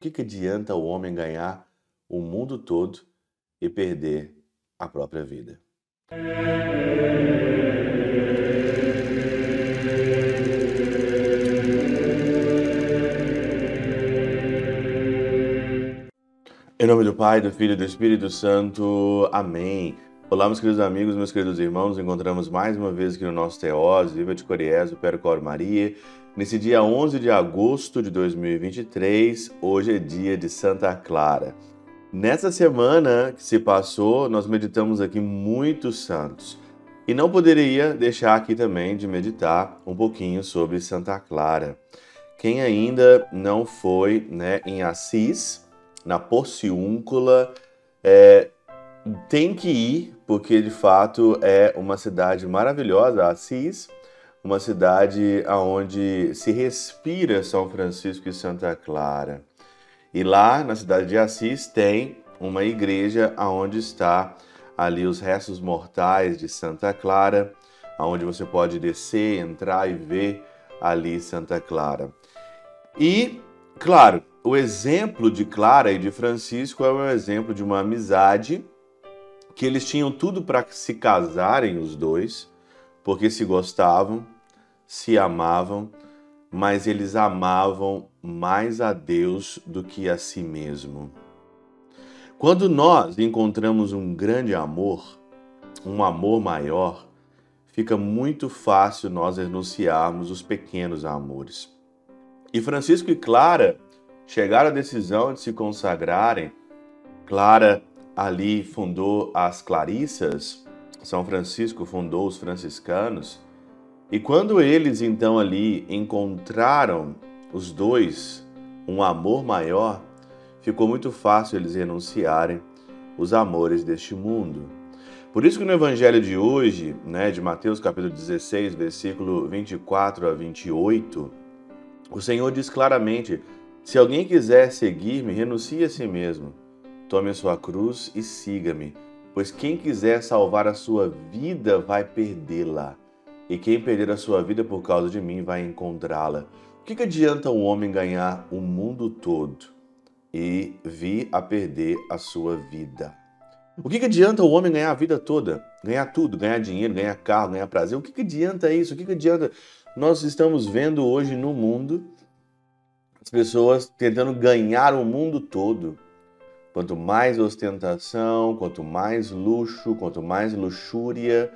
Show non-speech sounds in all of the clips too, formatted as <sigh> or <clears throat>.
que, que adianta o homem ganhar o mundo todo e perder a própria vida? Em nome do Pai, do Filho e do Espírito Santo. Amém. Olá, meus queridos amigos, meus queridos irmãos. Encontramos mais uma vez aqui no nosso Teós, Viva de Coriés, o Percor Maria. Nesse dia 11 de agosto de 2023, hoje é dia de Santa Clara. Nessa semana que se passou, nós meditamos aqui muitos santos. E não poderia deixar aqui também de meditar um pouquinho sobre Santa Clara. Quem ainda não foi né, em Assis, na Porciúncula, é, tem que ir, porque de fato é uma cidade maravilhosa, Assis, uma cidade onde se respira São Francisco e Santa Clara. E lá na cidade de Assis tem uma igreja onde está ali os restos mortais de Santa Clara, onde você pode descer, entrar e ver ali Santa Clara. E, claro, o exemplo de Clara e de Francisco é um exemplo de uma amizade que eles tinham tudo para se casarem os dois, porque se gostavam, se amavam, mas eles amavam mais a Deus do que a si mesmo. Quando nós encontramos um grande amor, um amor maior, fica muito fácil nós renunciarmos os pequenos amores. E Francisco e Clara chegaram à decisão de se consagrarem. Clara ali fundou as Clarissas, São Francisco fundou os franciscanos. E quando eles então ali encontraram os dois um amor maior, ficou muito fácil eles renunciarem os amores deste mundo. Por isso que no evangelho de hoje, né, de Mateus capítulo 16, versículo 24 a 28, o Senhor diz claramente: se alguém quiser seguir-me, renuncie a si mesmo. Tome a sua cruz e siga-me, pois quem quiser salvar a sua vida vai perdê-la, e quem perder a sua vida por causa de mim vai encontrá-la. O que, que adianta um homem ganhar o mundo todo e vir a perder a sua vida? O que, que adianta o homem ganhar a vida toda? Ganhar tudo, ganhar dinheiro, ganhar carro, ganhar prazer. O que, que adianta isso? O que, que adianta? Nós estamos vendo hoje no mundo as pessoas tentando ganhar o mundo todo. Quanto mais ostentação, quanto mais luxo, quanto mais luxúria,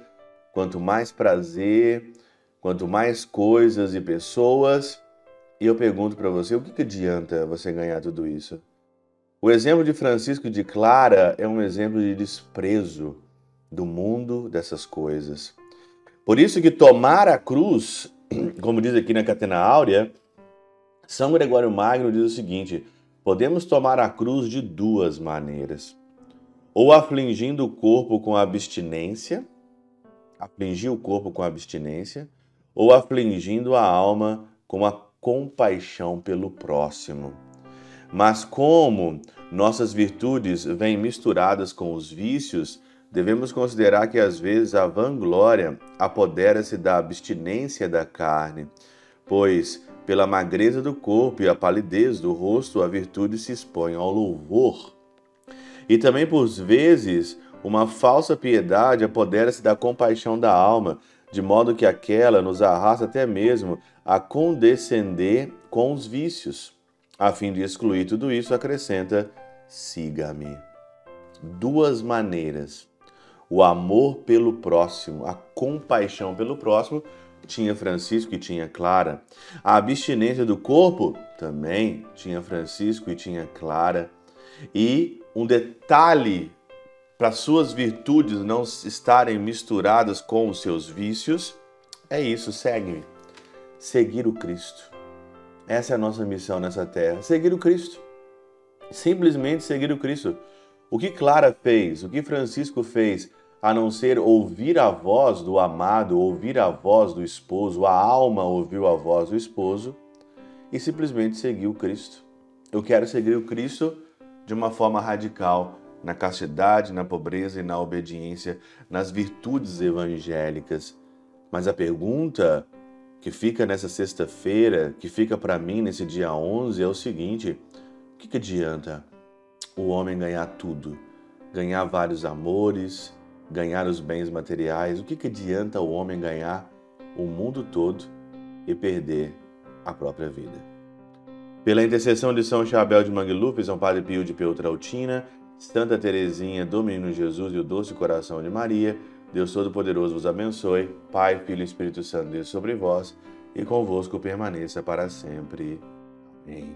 quanto mais prazer, quanto mais coisas e pessoas. E eu pergunto para você, o que, que adianta você ganhar tudo isso? O exemplo de Francisco de Clara é um exemplo de desprezo do mundo dessas coisas. Por isso que tomar a cruz, <clears throat> como diz aqui na Catena Áurea, são Gregório Magno diz o seguinte: podemos tomar a cruz de duas maneiras. Ou afligindo o corpo com abstinência, afligir o corpo com abstinência, ou afligindo a alma com a compaixão pelo próximo. Mas como nossas virtudes vêm misturadas com os vícios, devemos considerar que às vezes a vanglória apodera-se da abstinência da carne, pois pela magreza do corpo e a palidez do rosto, a virtude se expõe ao louvor. E também, por vezes, uma falsa piedade apodera-se da compaixão da alma, de modo que aquela nos arrasta até mesmo a condescender com os vícios. A fim de excluir tudo isso, acrescenta: siga-me. Duas maneiras: o amor pelo próximo, a compaixão pelo próximo tinha Francisco e tinha Clara. A abstinência do corpo também tinha Francisco e tinha Clara. E um detalhe para suas virtudes não estarem misturadas com os seus vícios é isso, segue-me. Seguir o Cristo. Essa é a nossa missão nessa terra, seguir o Cristo. Simplesmente seguir o Cristo. O que Clara fez, o que Francisco fez, a não ser ouvir a voz do amado, ouvir a voz do esposo, a alma ouviu a voz do esposo e simplesmente seguiu Cristo. Eu quero seguir o Cristo de uma forma radical, na castidade, na pobreza e na obediência, nas virtudes evangélicas. Mas a pergunta que fica nessa sexta-feira, que fica para mim nesse dia 11 é o seguinte: O que, que adianta o homem ganhar tudo? Ganhar vários amores, ganhar os bens materiais? O que, que adianta o homem ganhar o mundo todo e perder a própria vida? Pela intercessão de São Chabel de Mangluf, São Padre Pio de Peutrautina, Santa Teresinha do Menino Jesus e o Doce Coração de Maria, Deus Todo-Poderoso vos abençoe, Pai, Filho e Espírito Santo, Deus sobre vós e convosco permaneça para sempre. Amém.